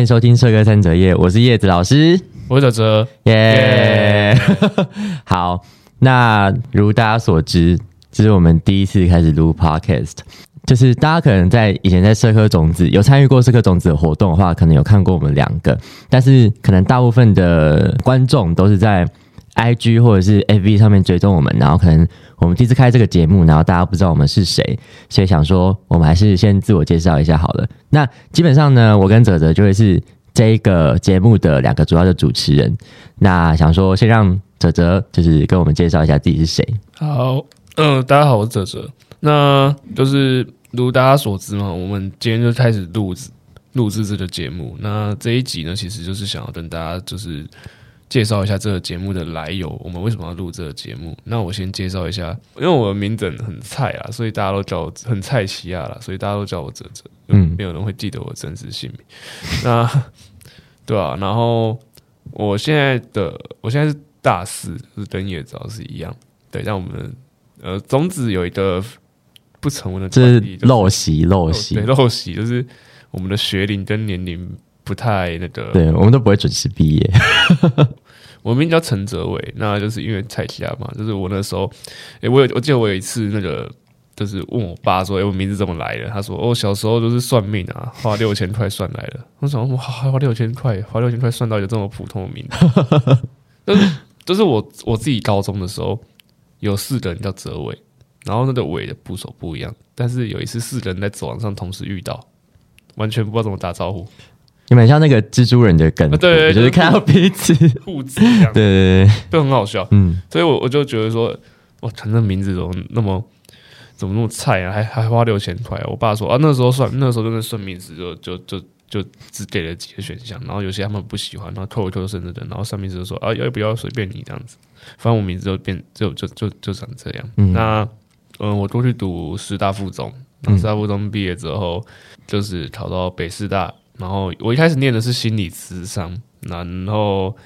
欢迎收听《社科三折页》，我是叶子老师，我是哲哲，耶、好，那如大家所知，这是我们第一次开始录 podcast。就是大家可能在以前在社科种子有参与过社科种子的活动的话，可能有看过我们两个，但是可能大部分的观众都是在 IG 或者是 FB 上面追踪我们，然后可能我们第一次开这个节目，然后大家不知道我们是谁，所以想说我们还是先自我介绍一下好了。那基本上呢，我跟泽泽就会是这一个节目的两个主要的主持人。那想说先让泽泽就是跟我们介绍一下自己是谁。好，嗯、大家好，我是哲哲。那就是如大家所知嘛，我们今天就开始录制录制这个节目。那这一集呢，其实就是想要跟大家就是介绍一下这个节目的来由，我们为什么要录这个节目。那我先介绍一下，因为我的名字很菜啊，所以大家都叫我很菜奇亚啦，所以大家都叫我哲哲，嗯嗯，没有人会记得我真实姓名。那对啊，然后我现在的我现在是大四，就是跟叶子老师一样。对，像我们呃种子有一个不成文的这是陋习，陋习对，陋习就是我们的学龄跟年龄不太那个。对，我们都不会准时毕业。我名叫陈哲伟，那就是因为蔡奇亚嘛，就是我那时候，诶、我有我记得我有一次那个。就是问我爸说：“诶、我名字怎么来的？”他说：“哦，小时候就是算命啊，花六千块算来的。”我想：“哇，花六千块，花六千块算到一个这么普通的名字。”就是就是我我自己高中的时候有四个人叫哲伟，然后那个伟的部首不一样，但是有一次四个人在走廊上同时遇到，完全不知道怎么打招呼，你们像那个蜘蛛人的梗图，啊对对就是看到彼此，对互指这样，对对，就很好笑。嗯，所以我我就觉得说，哇，他那名字怎么那么怎么那么菜啊？还还花六千块、我爸说啊，那时候算那时候真的算命时就就就就只给了几个选项，然后有些他们不喜欢，然后扣一扣甚至的，然后算命师就说啊，要不要随便你这样子，反正我名字就变就就就就长这样。嗯。那嗯，我过去读师大附中，然后师大附中毕业之后，就是考到北师大，然后我一开始念的是心理咨商，然后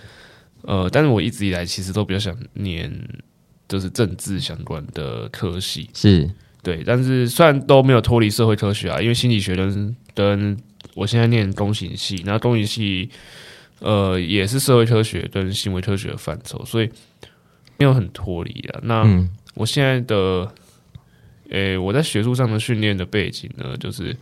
呃，但是我一直以来其实都比较想念就是政治相关的科系，是，对，但是虽然都没有脱离社会科学啊，因为心理学跟跟我现在念工行系，那工行系呃也是社会科学跟行为科学的范畴，所以没有很脱离啊。那、嗯。我现在的，诶、我在学术上的训练的背景呢，就是，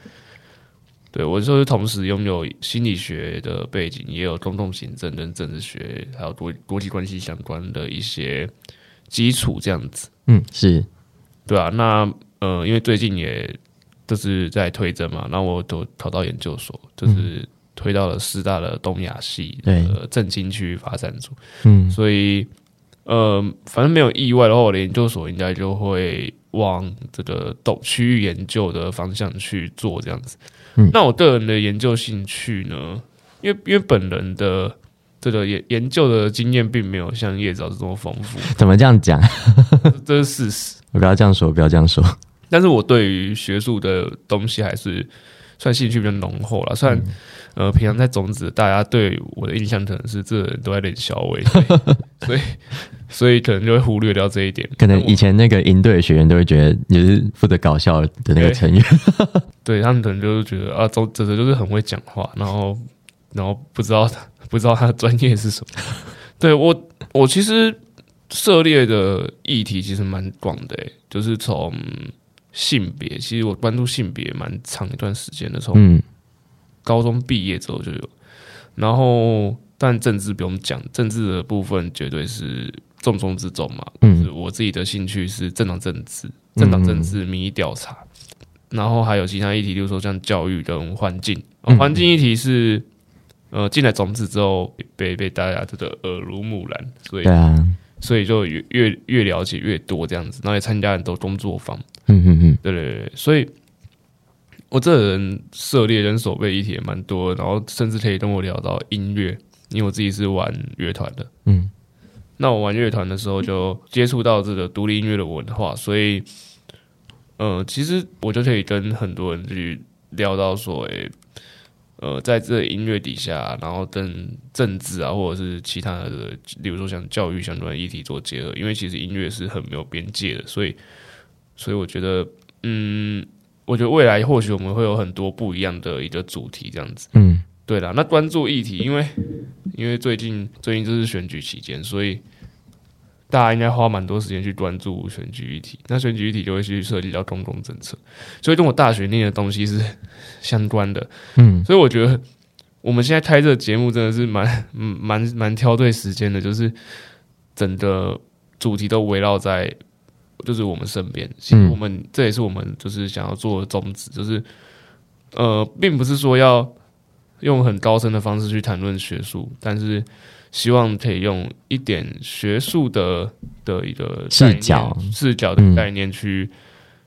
对我就是同时拥有心理学的背景，也有公共行政跟政治学，还有国国际关系相关的一些基础，这样子，嗯是，对啊，那呃，因为最近也就是在推甄嘛，然后我都考到研究所，就是推到了师大的东亚系对。的政经区发展组。嗯。所以呃，反正没有意外的话，我的研究所应该就会往这个懂区域研究的方向去做这样子。嗯那我个人的研究兴趣呢，因为因为本人的这个研研究的经验并没有像叶子老师这么丰富，怎么这样讲？这是事实。我不要这样说，不要这样说。但是我对于学术的东西还是算兴趣比较浓厚了。虽然、呃，平常在种子，大家对我的印象可能是这人都在练小伟，所以 所以可能就会忽略掉这一点。可能以前那个营队的学员都会觉得你是负责搞笑的那个成员，对他们可能就是觉得啊，周哲哲就是很会讲话，然后然后不知道不知道他的专业是什么。对我我其实涉猎的议题其实蛮广的、欸，就是从性别，其实我关注性别蛮长一段时间的，从嗯高中毕业之后就有，然后但政治不用讲，政治的部分绝对是重中之重嘛。嗯。就是我自己的兴趣是政党政治、政党政治民意调查。然后还有其他议题，例如说像教育跟环境，环境议题是呃进来种子之后被被大家这个耳濡目染，所以对啊，所以就越越越了解越多这样子，然后也参加很多工作坊，嗯嗯嗯，对对对，所以我这人涉猎跟手背议题也蛮多，然后甚至可以跟我聊到音乐，因为我自己是玩乐团的，嗯，那我玩乐团的时候就接触到这个独立音乐的文化，所以，呃，其实我就可以跟很多人去聊到说，诶、呃，在这音乐底下，然后跟政治啊，或者是其他的，例如说像教育相关的议题做结合，因为其实音乐是很没有边界的，所以，所以我觉得，嗯，我觉得未来或许我们会有很多不一样的一个主题，这样子。嗯对啦，那关注议题，因为因为最近最近就是选举期间，所以大家应该花蛮多时间去关注选举议题。那选举议题就会去涉及到公共政策，所以跟我大学念的东西是相关的。嗯所以我觉得我们现在开这个节目真的是蛮嗯蛮蛮挑对时间的，就是整个主题都围绕在就是我们身边。其实嗯我们、这也是我们就是想要做的宗旨，就是呃，并不是说要用很高深的方式去谈论学术，但是希望可以用一点学术的的一个视角视角的嗯概念去。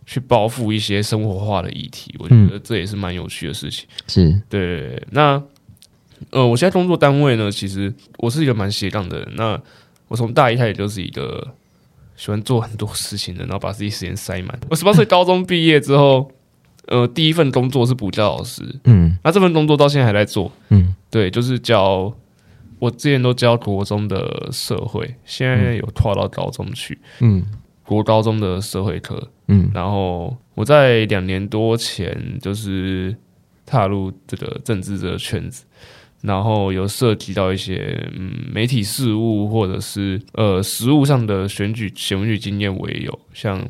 去包覆一些生活化的议题，我嗯觉得这也是蛮有趣的事情。是，对，那呃，我现在工作单位呢，其实我是一个蛮斜杠的人。那我从大一开始就是一个喜欢做很多事情的，然后把自己时间塞满。我十八岁高中毕业之后，呃，第一份工作是补教老师，嗯那这份工作到现在还在做。嗯对，就是教我之前都教国中的社会，现在有跨到高中去，嗯。国高中的社会课。嗯。然后我在两年多前就是踏入这个政治这个圈子，然后有涉及到一些嗯媒体事务或者是呃实务上的选举选举经验我也有，像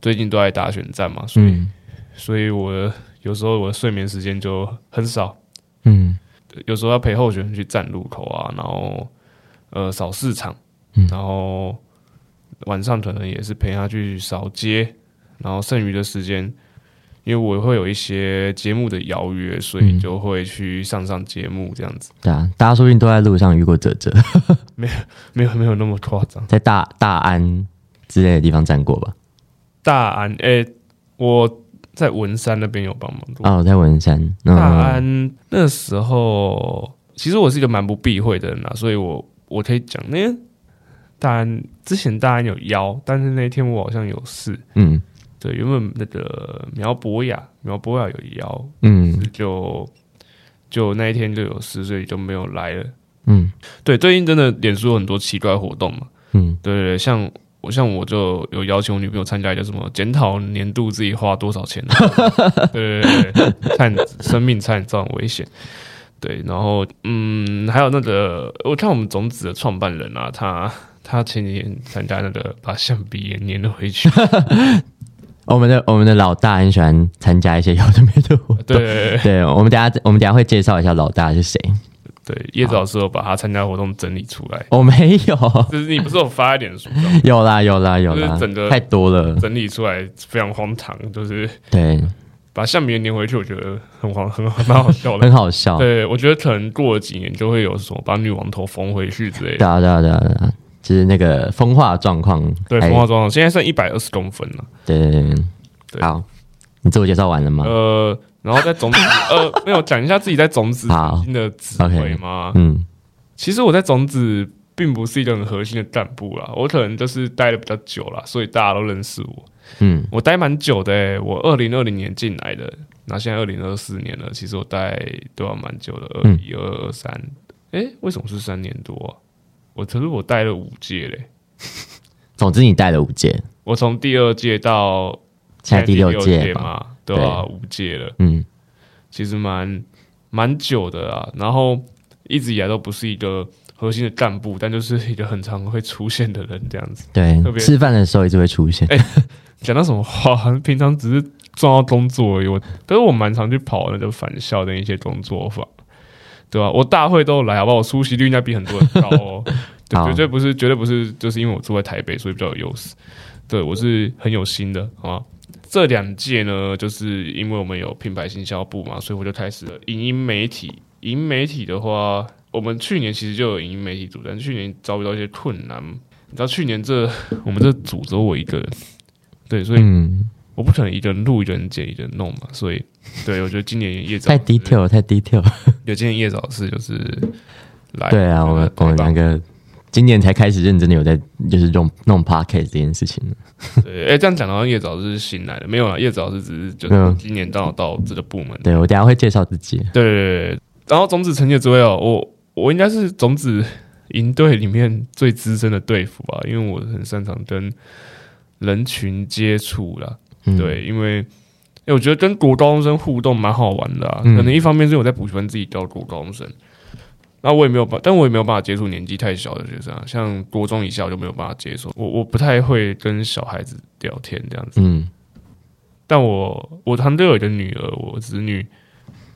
最近都在打选战嘛，所以、嗯。所以我有时候我的睡眠时间就很少，嗯有时候要陪候选人去站路口啊，然后呃扫市场，嗯然后晚上可能也是陪他去扫街，然后剩余的时间，因为我会有一些节目的邀约，所以嗯就会去上上节目这样子，对啊，大家说不定都在路上遇过哲哲，没有没有没有那么夸张。在大大安之类的地方站过吧？大安，诶、我在文山那边有帮忙过。哦，在文山，嗯。大安那时候，其实我是一个蛮不避讳的人啊，所以我我可以讲，那天大安之前大安有邀，但是那天我好像有事，嗯。对，原本那个苗博雅，苗博雅有邀，嗯。就就那一天就有事，所以就没有来了。嗯。对，最近真的脸书有很多奇怪活动嘛，嗯。对对对，像我像我就有邀请我女朋友参加一个什么检讨年度自己花多少钱 的，对对对对，差点生命差点造成危险。对，然后嗯，还有那个我看我们种子的创办人啊，他他前几天参加那个把橡皮也粘了回去，我们的我们的老大很喜欢参加一些有的没的活动。对对对对，我们等下我们等下会介绍一下老大是谁。对，叶子老师有把他参加活动整理出来，我没有，就是你不是有发一点书上 有啦有啦有啦就是整个，太多了。整理出来非常荒唐，就是对，把橡皮粘回去，我觉得很荒很 蛮好笑的很。好笑。对，我觉得可能过了几年就会有什么把女王头缝回去之类的。对啊对啊对啊对啊，就是那个风化状况。对，还风化状况现在剩一百二十公分了。对对对好，你自我介绍完了吗？呃，然后在种子呃，没有讲一下自己在种子基金的职位吗？嗯其实我在种子并不是一个很核心的干部啦，我可能就是待的比较久啦，所以大家都认识我。嗯我待蛮久的诶、我二零二零年进来的，那现在二零二四年了，其实我待都要蛮久的，二嗯一、二二、三，诶，为什么是三年多啊？我可是我待了五届嘞，总之你带了五届，我从第二届到现在第六六届嘛。嘛，对啊，五届了，嗯其实蛮蛮久的啊。然后一直以来都不是一个核心的干部，但就是一个很常会出现的人这样子。对特，别吃饭的时候一直会出现。讲到什么话，平常只是重要工作而已。我，但是我蛮常去跑那个返校的一些工作坊，对吧、我大会都有来，好不好？我出席率应该比很多人高哦。对，好绝对不是，绝对不是，就是因为我住在台北，所以比较有优势。对我是很有心的，好吗？这两届呢，就是因为我们有品牌行销部嘛，所以我就开始了影音媒体。影音媒体的话，我们去年其实就有影音媒体组，但去年遭遇到一些困难。你知道去年这我们这组只有我一个人，对，所以嗯，我不可能一个人录、一个人剪、一个人弄嘛，所以对我觉得今年叶早太 detail 了太 detail 了。有今年叶早是就是来对啊，我们我们两个今年才开始认真的有在就是用弄 podcast 这件事情。对，哎、这样讲的话，叶早是新来的，没有啊，叶早是只是就是今年刚好到这个部门，对我等下会介绍自己。对对对对，然后种子成绩之位哦，我我应该是种子营队里面最资深的队服吧，因为我很擅长跟人群接触啦。嗯，对，因为因为我觉得跟国高中生互动蛮好玩的啊。嗯可能一方面是我在补习班自己教国高中生，那我也没有办，但我也没有办法接触年纪太小的学生啊，像国中以下我就没有办法接受。我我不太会跟小孩子聊天这样子。嗯但我我堂队有一个女儿，我侄女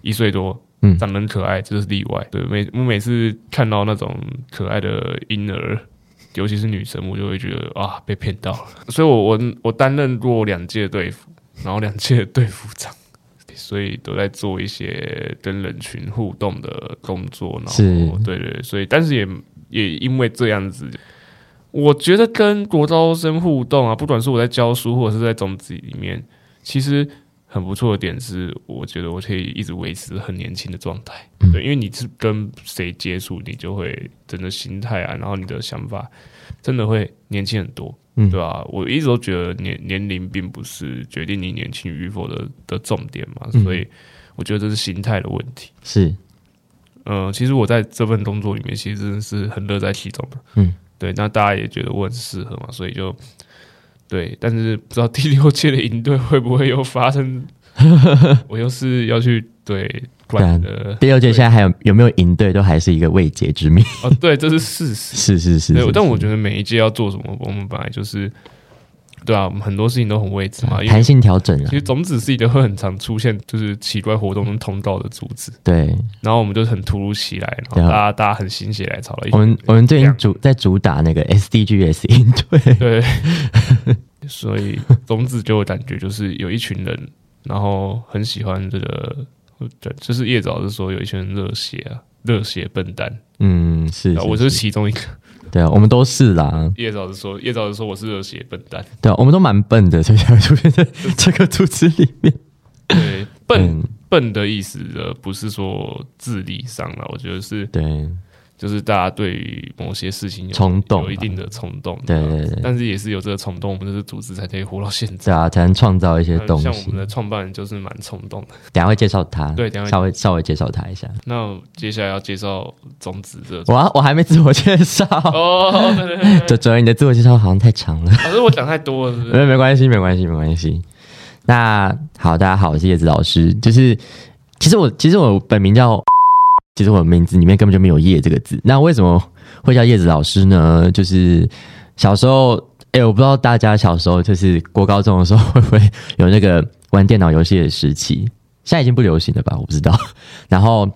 一岁多，嗯长得很可爱，这是例外。对，每我每次看到那种可爱的婴儿，尤其是女生，我就会觉得啊，被骗到了。所以我我我担任过两届队服，然后两届队服长，所以都在做一些跟人群互动的工作。然是后对对对，所以但是也也因为这样子。我觉得跟国招生互动啊，不管是我在教书或者是在种子里面，其实很不错的点是，我觉得我可以一直维持很年轻的状态。嗯对，因为你是跟谁接触，你就会整个心态啊，然后你的想法真的会年轻很多，嗯对吧、我一直都觉得年年龄并不是决定你年轻与否的的重点嘛，嗯所以我觉得这是心态的问题。是嗯，其实我在这份工作里面，其实真的是很乐在其中的。嗯，对，那大家也觉得我很适合嘛，所以就对，但是不知道第六届的营队会不会又发生，我又是要去对管的第六届现在还有有没有赢队，都还是一个未解之谜。哦，对，这是事实。是是是，对是，但我觉得每一届要做什么，我们本来就是对啊，我们很多事情都很未知嘛，弹性调整啊。其，实种子是一个会很常出现就是奇怪活动跟通道的组织，对。然后我们就很突如其来，然后大家大家很心血来潮了。我们我们最近主在主打那个 SDGs 应对，对，所以种子给我感觉就是有一群人，然后很喜欢这个，对，就是叶子老师说有一群人热血啊，热血笨蛋，嗯，是，我就是。其中一个。对啊，我们都是啦，叶子老师说，叶子老师说我是热血笨蛋，对啊，我们都蛮笨的，所以才会出现在 这个组织里面。对，笨嗯，笨的意思呃不是说智力上了，我觉得是对就是大家对于某些事情有冲动啊有一定的冲动，对对对但是也是有这个冲动，我们这个组织才可以活到现在。对啊，才能创造一些东西像我们。的创办人就是蛮冲动的。等下会介绍他，对等下会稍微稍微介绍他一下。那接下来要介绍种子这个我我还没自我介绍，哦，对对对你的自我介绍好像太长了。可是我讲太多了？没没关系，没关系，没关系。那好，大家好，我是叶子老师。就是其实我其实我本名叫，其实我的名字里面根本就没有“叶”这个字。那为什么会叫叶子老师呢？就是小时候，哎、我不知道大家小时候就是过高中的时候会不会有那个玩电脑游戏的时期？现在已经不流行了吧？我不知道。然后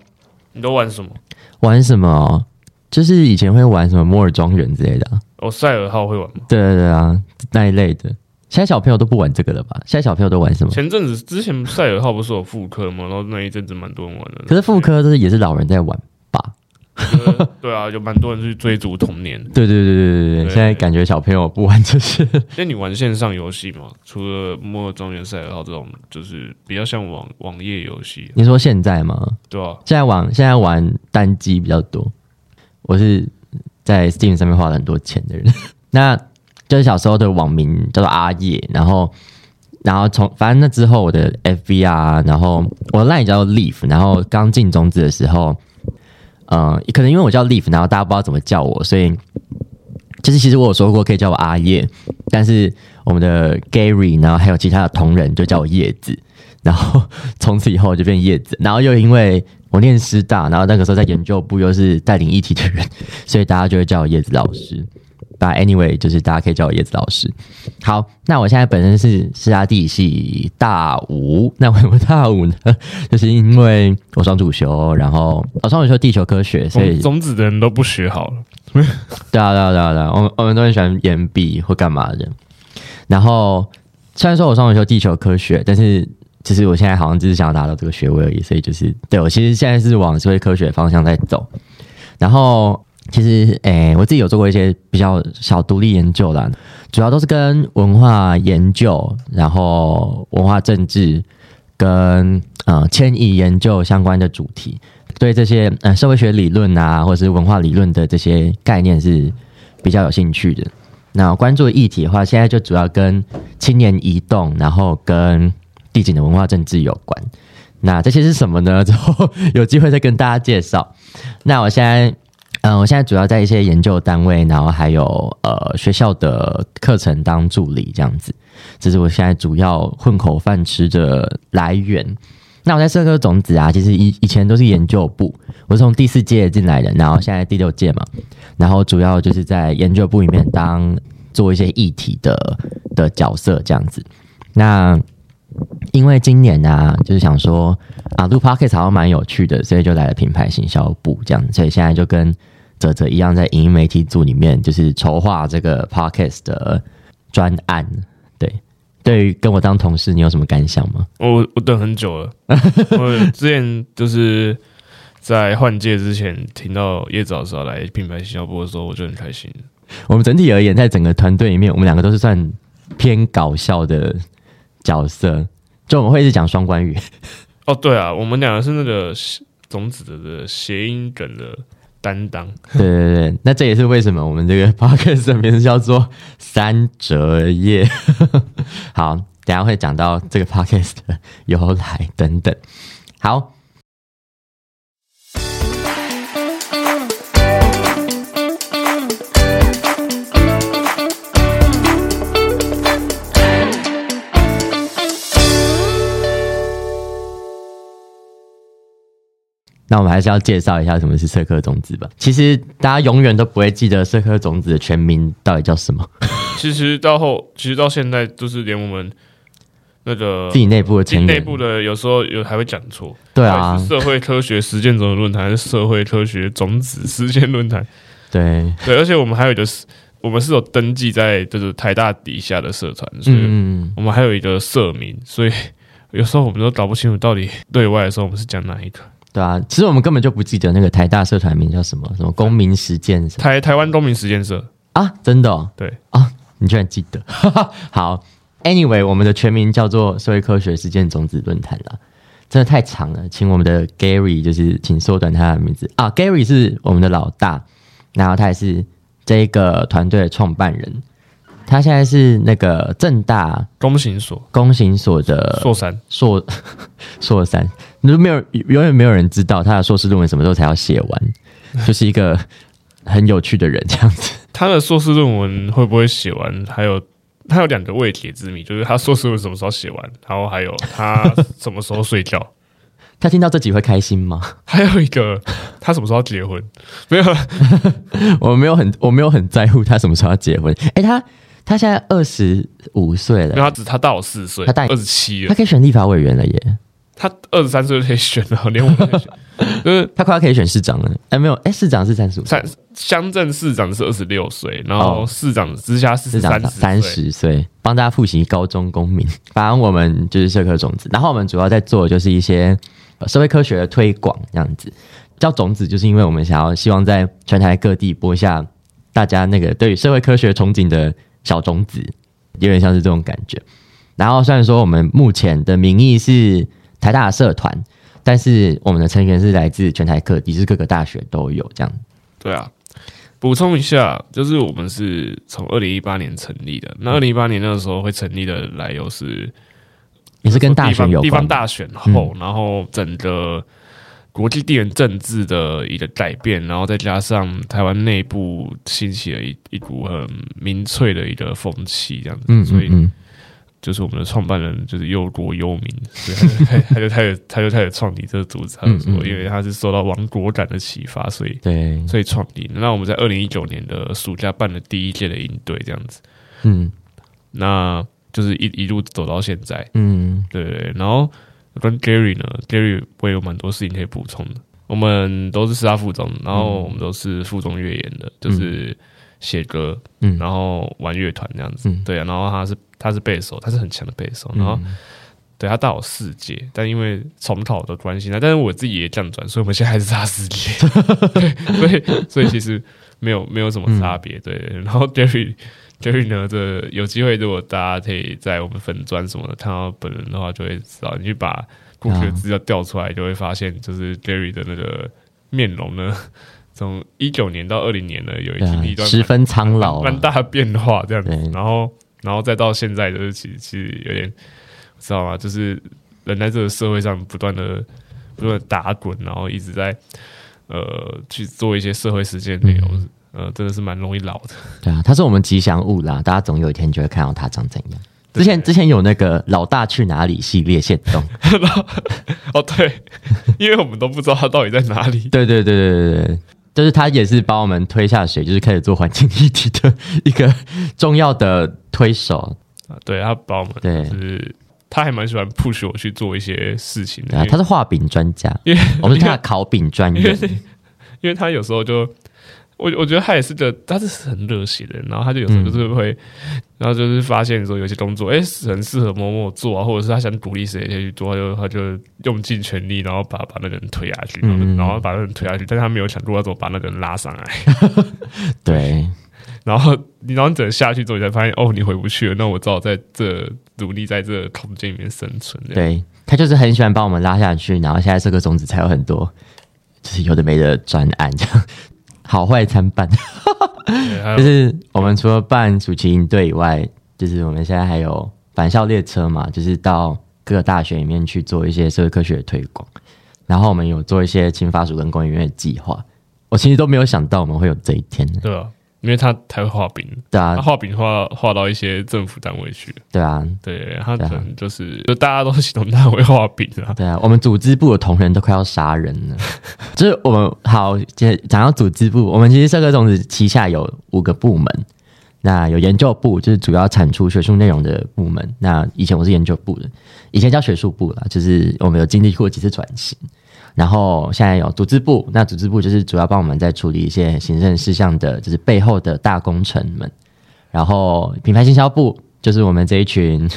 你都玩什么？玩什么？就是以前会玩什么摩尔庄园之类的、啊，哦，赛尔号会玩吗？对对对啊，那一类的。现在小朋友都不玩这个了吧？现在小朋友都玩什么？前阵子之前赛尔号不是有复刻吗？然后那一阵子蛮多人玩的。可是妇科就是也是老人在玩吧？呃对啊，有蛮多人去追逐童年。对对对对对对，对现在感觉小朋友不玩这些。那你玩线上游戏吗？除了《末日庄园》《赛尔号》这种，就是比较像网网页游戏，你说现在吗？对啊、现在玩现在玩单机比较多。我是在 Steam 上面花了很多钱的人。那就是小时候的网名叫做阿叶，然后然后从反正那之后我的 FB 啊，然后我的 line 叫 Leaf，然后刚进中职的时候，呃，可能因为我叫 Leaf，然后大家不知道怎么叫我，所以就是其实我有说过可以叫我阿叶，但是我们的 Gary，然后还有其他的同仁就叫我叶子，然后 从此以后我就变叶子，然后又因为我念师大，然后那个时候在研究部又是带领议题的人，所以大家就会叫我叶子老师。But anyway，就是大家可以叫我叶子老师。好，那我现在本身是师大地系大五，那为什么大五呢？就是因为我双主修，然后我双主修地球科学，所以种种子的人都不学好了。对啊，对啊，对啊，对啊，我们我们都很喜欢延毕或干嘛的。然后虽然说我双主修地球科学，但是其实我现在好像只是想要达到这个学位而已，所以就是对我其实现在是往社会科学方向在走。然后其实诶、我自己有做过一些比较小独立研究啦，主要都是跟文化研究，然后文化政治跟呃迁移研究相关的主题。对这些呃社会学理论啊，或者是文化理论的这些概念是比较有兴趣的。那关注的议题的话，现在就主要跟青年移动，然后跟地景的文化政治有关。那这些是什么呢？之后有机会再跟大家介绍。那我现在，嗯、我现在主要在一些研究单位，然后还有呃学校的课程当助理这样子，这是我现在主要混口饭吃的来源。那我在社科种子啊，其实以以前都是研究部，我是从第四届进来的，然后现在第六届嘛，然后主要就是在研究部里面当做一些议题的的角色这样子。那因为今年呢、就是想说啊，录 podcast 好像蛮有趣的，所以就来了品牌行销部这样，所以现在就跟泽泽一样，在影音媒体组里面就是筹划这个 podcast 的专案。对，对于跟我当同事，你有什么感想吗？我我等很久了，我之前就是在换届之前听到叶子老师要来品牌行销部的时候，我就很开心。我们整体而言，在整个团队里面，我们两个都是算偏搞笑的角色，就我们会一直讲双关语。哦，对啊，我们两个是那个种子的的谐音梗的担当。对对对，那这也是为什么我们这个 podcast 的名字叫做三折叶。好，等下会讲到这个 podcast 的由来等等。好。那我们还是要介绍一下什么是社科种子吧。其实大家永远都不会记得社科种子的全名到底叫什么，其实到后，其实到现在，就是连我们那个自己内部的成员。内部的有时候有还会讲错。对啊社会科学实践种子论坛还是社会科学种子实践论坛？对，对，而且我们还有一个是，我们是有登记在就是台大底下的社团，所以嗯，我们还有一个社名，所以 有时候我们都搞不清楚到底对外的时候我们是讲哪一个。对啊。其实我们根本就不记得那个台大社团名叫什么，什么公民实践什么台台湾公民实践社，啊？真的、哦？对啊，你居然记得？好，Anyway，我们的全名叫做社会科学实践种子论坛了。真的太长了，请我们的 Gary 就是请缩短他的名字啊。Gary 是我们的老大，然后他也是这个团队的创办人。他现在是那个正大公行所公行所的硕三，硕 硕三，你都没有永远没有人知道他的硕士论文什么时候才要写完，就是一个很有趣的人这样子。他的硕士论文会不会写完？还有他有两个未解之谜，就是他硕士论文什么时候写完，然后还有他什么时候睡觉，他听到这集会开心吗？还有一个他什么时候要结婚？没有，我没有很我没有很在乎他什么时候要结婚。诶，他他现在二十五岁了，他只他大我四岁，他大你二十七了他，可以选立法委员了耶，他二十三岁就可以选了，连我都可以选，就是 他快要可以选市长了。哎，没有，哎，市长是三十五，三乡镇市长是二十六岁，然后哦。市长直辖市市长是三三十岁，帮大家复习高中公民。反正我们就是社科种子，然后我们主要在做的就是一些呃社会科学的推广，这样子。叫种子，就是因为我们想要希望在全台各地播下大家那个对于社会科学憧憬的小种子，有点像是这种感觉。然后虽然说我们目前的名义是台大的社团，但是我们的成员是来自全台各地，是各个大学都有这样。对啊。补充一下，就是我们是从二零一八年成立的。那二零一八年那个时候会成立的来由是也是跟大地选有地方，大选后，然后整个国际地缘政治的一个改变，然后再加上台湾内部兴起了一一股很民粹的一个风气，这样子，嗯所以就是我们的创办人就是忧国忧民，所以他就他就开始他就开始创立这个组织，他就说因为他是受到亡国感的启发，所以对，所以创立。那我们在二零一九年的暑假办了第一届的营队，这样子，嗯那就是一一路走到现在。嗯。对对对，然后跟 Gary 呢，Gary 我也有蛮多事情可以补充的。我们都是师大附中，然后我们都是附中乐研的，就是写歌，嗯然后玩乐团这样子。嗯对啊，然后他是他是背手，他是很强的背手，然后。对他大我四届，但因为重考的关系呢，但是我自己也降转，所以我们现在还是差四届，所以所以其实没有没有什么差别。对，然后 Jerry Jerry 呢，这有机会如果大家可以在我们粉砖什么的看到本人的话，就会知道，你去把过去的资料调出来，就会发现，就是 Gary 的那个面容呢，从一九年到二零年呢，有一一段十分苍老、蛮大的变化这样子，然后然后再到现在，就是其实其实有点。知道吗？就是人在这个社会上不断的不断打滚，然后一直在呃去做一些社会实践内容，呃，真的是蛮容易老的。对啊，他是我们吉祥物啦，大家总有一天就会看到他长怎样。之前之前有那个老大去哪里系列线动，哦对，因为我们都不知道他到底在哪里。对对对对对对，就是他也是把我们推下水，就是开始做环境议题的一个重要的推手啊。对他把我们对就是。他还蛮喜欢 push 我去做一些事情的，他是画饼专家，因为我们是他烤饼专业，因为他有时候就我我觉得他也是个，他是很热血的人，然后他就有时候就是会，然后就是发现说有些工作哎很适合某某做啊，或者是他想鼓励谁去做，他就他就用尽全力，然后把把那个人推下去，然后把那个人推下去，但是他没有想过要怎么把那个人拉上来，对。然后你然后等下去之后，你才发现哦，你回不去了。那我只好在这努力在这空间里面生存。对他就是很喜欢把我们拉下去，然后现在这个种子才有很多，就是有的没的专案这样，好坏参半。就是我们除了办暑期营队以外，就是我们现在还有返校列车嘛，就是到各个大学里面去做一些社会科学的推广。然后我们有做一些青发署跟公园院的计划。我其实都没有想到我们会有这一天。对啊。因为他才会画饼，对啊，他画饼画画到一些政府单位去，对啊，对他可能就是就大家都是系统单位画饼啊，对啊，我们组织部的同仁都快要杀人了，就是我们好讲到组织部，我们其实社科种子旗下有五个部门，那有研究部，就是主要产出学术内容的部门，那以前我是研究部的，以前叫学术部啦，就是我们有经历过几次转型。然后现在有组织部，那组织部就是主要帮我们在处理一些行政事项的，就是背后的大工程们。然后品牌营销部就是我们这一群，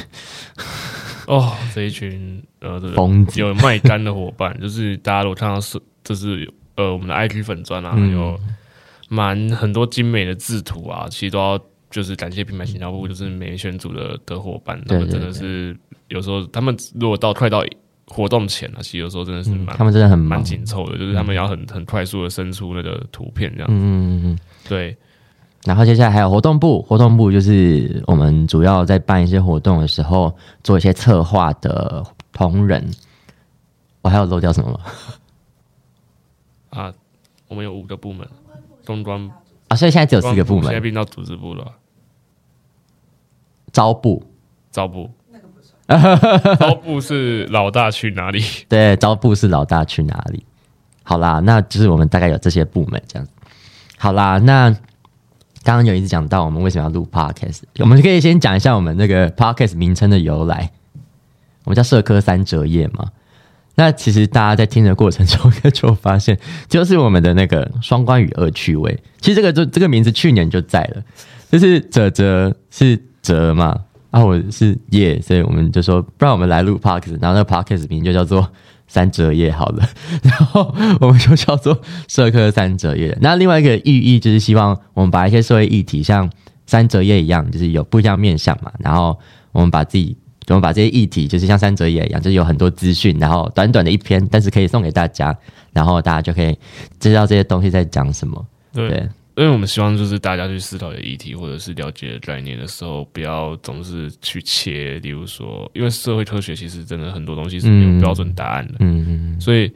哦，这一群呃，疯子有卖干的伙伴，就是大家如果看到是，就是呃，我们的 IG 粉砖啊，有蛮很多精美的制图啊，其实都要就是感谢品牌营销部，就是美选组的的伙伴，他们真的是有时候他们如果到快到。活动前啊，其实有时候真的是蛮，他们真的很蛮紧凑的，就是他们要很很快速的生出那个图片这样子。嗯嗯嗯，对。然后接下来还有活动部，活动部就是我们主要在办一些活动的时候做一些策划的同仁。我还有漏掉什么吗？啊，我们有五个部门，中专啊，所以现在只有四个部门，现在变到组织部了。招部，招部。招布是老大去哪里？对，招布是老大去哪里？好啦，那就是我们大概有这些部门这样子。好啦，那刚刚有一直讲到我们为什么要录 podcast，我们可以先讲一下我们那个 podcast 名称的由来。我们叫社科三折页嘛。那其实大家在听的过程中，就发现就是我们的那个双关语恶趣味。其实这个就这个名字去年就在了，就是哲哲是哲嘛。啊，我是叶，所以我们就说，不然我们来录 podcast，然后那个 podcast 名就叫做三折叶好了，然后我们就叫做社科三折叶。那另外一个寓意就是希望我们把一些社会议题像三折叶一样，就是有不一样面向嘛，然后我们把自己，我们把这些议题就是像三折叶一样，就是有很多资讯，然后短短的一篇，但是可以送给大家，然后大家就可以知道这些东西在讲什么，对。因为我们希望就是大家去思考的议题或者是了解的概念的时候，不要总是去切。例如说，因为社会科学其实真的很多东西是没有标准答案的，嗯嗯，所以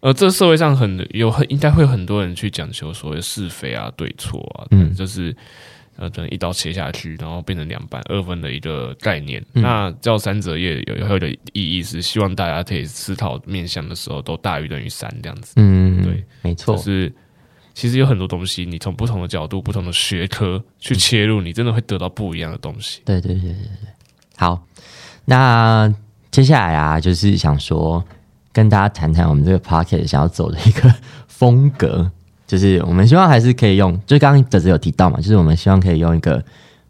呃，这社会上很有很应该会很多人去讲求所谓是非啊、对错啊，嗯，就是呃，可能一刀切下去，然后变成两半二分的一个概念。那叫三折页有有的意义是希望大家可以思考面向的时候都大于等于三这样子，嗯，对，没错，是。其实有很多东西，你从不同的角度、不同的学科去切入，你真的会得到不一样的东西。对对对对对。好，那接下来啊，就是想说跟大家谈谈我们这个 p o c k e t 想要走的一个风格，就是我们希望还是可以用，就刚刚德子有提到嘛，就是我们希望可以用一个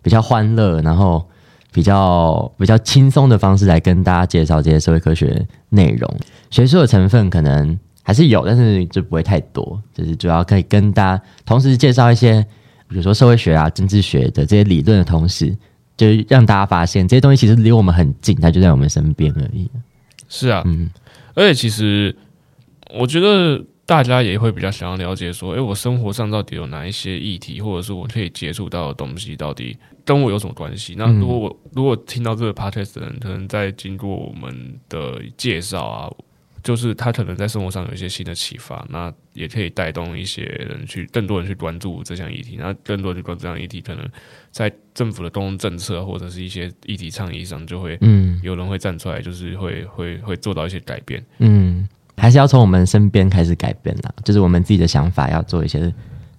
比较欢乐，然后比较比较轻松的方式来跟大家介绍这些社会科学内容。学术的成分可能还是有，但是就不会太多，就是主要可以跟大家同时介绍一些，比如说社会学啊、政治学的这些理论的同时，就是让大家发现这些东西其实离我们很近，它就在我们身边而已。是啊，嗯而且其实我觉得大家也会比较想要了解说，诶，我生活上到底有哪一些议题，或者是我可以接触到的东西，到底跟我有什么关系？那嗯如果我如果听到这个 podcast 的人，可能在经过我们的介绍啊，就是他可能在生活上有一些新的启发，那也可以带动一些人去更多人去关注这项议题，那更多人去关注这项议题，可能在政府的公共政策或者是一些议题倡议上，就会嗯有人会站出来，就是会会会做到一些改变。嗯，还是要从我们身边开始改变啦，就是我们自己的想法要做一些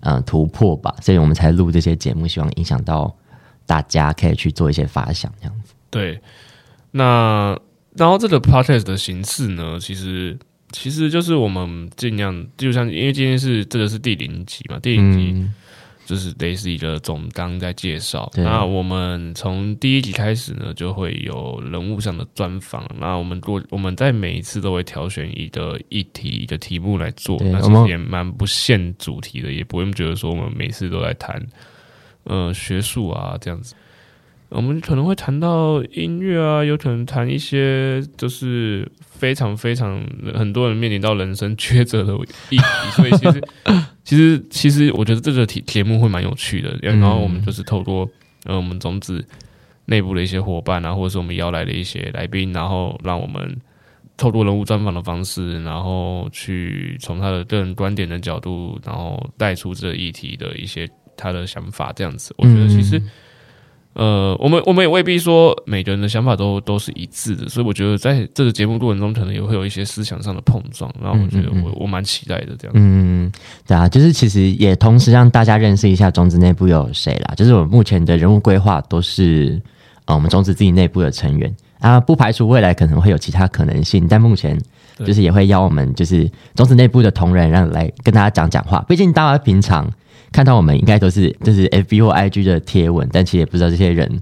嗯、呃突破吧，所以我们才录这些节目，希望影响到大家可以去做一些发想，这样子。对，那然后这个 podcast 的形式呢，其实其实就是我们尽量，就像因为今天是这个是第零集嘛，第零集嗯就是类似一个总纲在介绍。对那我们从第一集开始呢，就会有人物上的专访。那我们过我们在每一次都会挑选一个议题、一个题目来做。那其实也蛮不限主题的，也不用觉得说我们每次都在谈呃学术啊这样子。我们可能会谈到音乐啊，有可能谈一些就是非常非常很多人面临到人生抉择的议题，所以其实其实 其实我觉得这个题节目会蛮有趣的。然后我们就是透过呃我们种子内部的一些伙伴啊，或者是我们邀来的一些来宾，然后让我们透过人物专访的方式，然后去从他的个人观点的角度，然后带出这个议题的一些他的想法，这样子，我觉得其实。呃，我们我们也未必说每个人的想法都都是一致的，所以我觉得在这个节目过程中，可能也会有一些思想上的碰撞。然后我觉得我我蛮期待的这样。嗯，对啊，就是其实也同时让大家认识一下种子内部有谁啦。就是我们目前的人物规划都是呃我们种子自己内部的成员啊，不排除未来可能会有其他可能性，但目前就是也会邀我们就是种子内部的同仁让来跟大家讲讲话。毕竟大家平常看到我们应该都是就是 FB 或 IG 的贴文，但其实也不知道这些人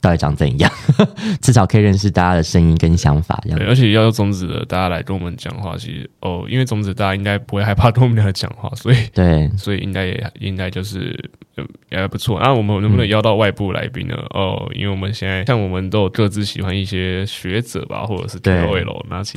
到底长怎样，至少可以认识大家的声音跟想法这样对，。而且要有种子的大家来跟我们讲话，其实哦，因为种子大家应该不会害怕跟我们俩讲话，所以对，所以应该也应该就是呃也还不错。那我们能不能邀到外部来宾呢？哦，因为我们现在像我们都有各自喜欢一些学者吧，或者是对 KOL，那其实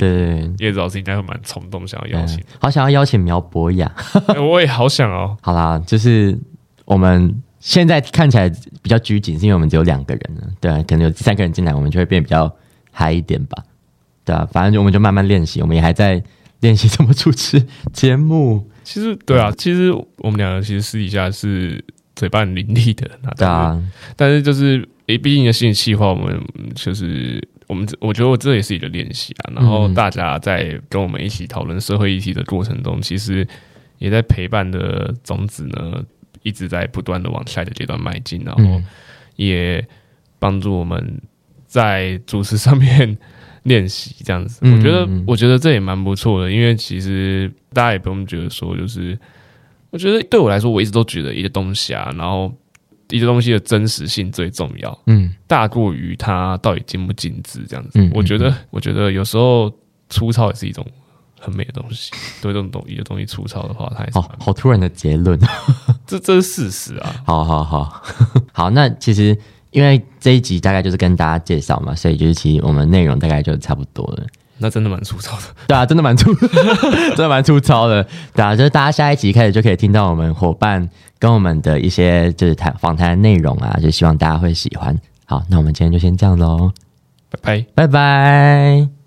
对，叶子老师应该会蛮冲动，想要邀请嗯。好想要邀请苗博雅。哎我也好想哦，好啦，就是我们现在看起来比较拘谨，是因为我们只有两个人了，对啊，可能有第三个人进来，我们就会变比较嗨一点吧，对啊，反正我们就慢慢练习，我们也还在练习怎么主持节目，其实对啊，其实我们两个其实私底下是嘴巴很伶俐的，那对啊，但是就是诶，毕竟的心理计划，我们嗯就是我们我觉得我这也是一个练习啊。然后嗯。大家在跟我们一起讨论社会议题的过程中，其实也在陪伴的种子呢，一直在不断的往下一个阶段迈进，然后嗯也帮助我们在主持上面 练习这样子。嗯我觉得嗯，我觉得这也蛮不错的，因为其实大家也不用觉得说，就是我觉得对我来说，我一直都觉得一个东西啊，然后一个东西的真实性最重要，嗯大过于它到底精不精致这样子。嗯我觉得，我觉得有时候粗糙也是一种很美的 东西。对这种东一个东西粗糙的话，它也是哦，好突然的结论，这这是事实啊。好好好 好，那其实因为这一集大概就是跟大家介绍嘛，所以就是其实我们内容大概就差不多了。那真的蛮粗糙的。对啊，真的蛮粗，真的蛮粗糙的。对啊，就是大家下一集开始就可以听到我们伙伴跟我们的一些就是谈访谈的内容啊，就希望大家会喜欢。好，那我们今天就先这样喽，拜拜。拜拜。